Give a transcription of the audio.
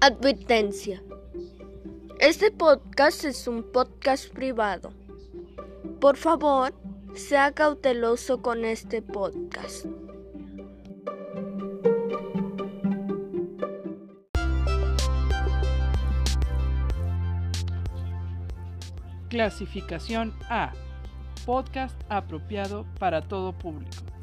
Advertencia. Este podcast es un podcast privado. Por favor, sea cauteloso con este podcast. Clasificación A. Podcast apropiado para todo público.